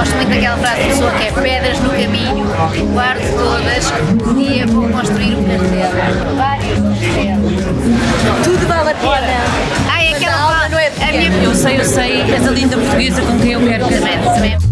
Gosto muito daquela frase de pessoa que é pedras no caminho, guardo todas, um dia vou construir um castelo. Vários castelos. Tudo vale a pena. Ai, é aquela alma não é pequena. Eu sei, eu sei, és a linda portuguesa com quem eu quero casar.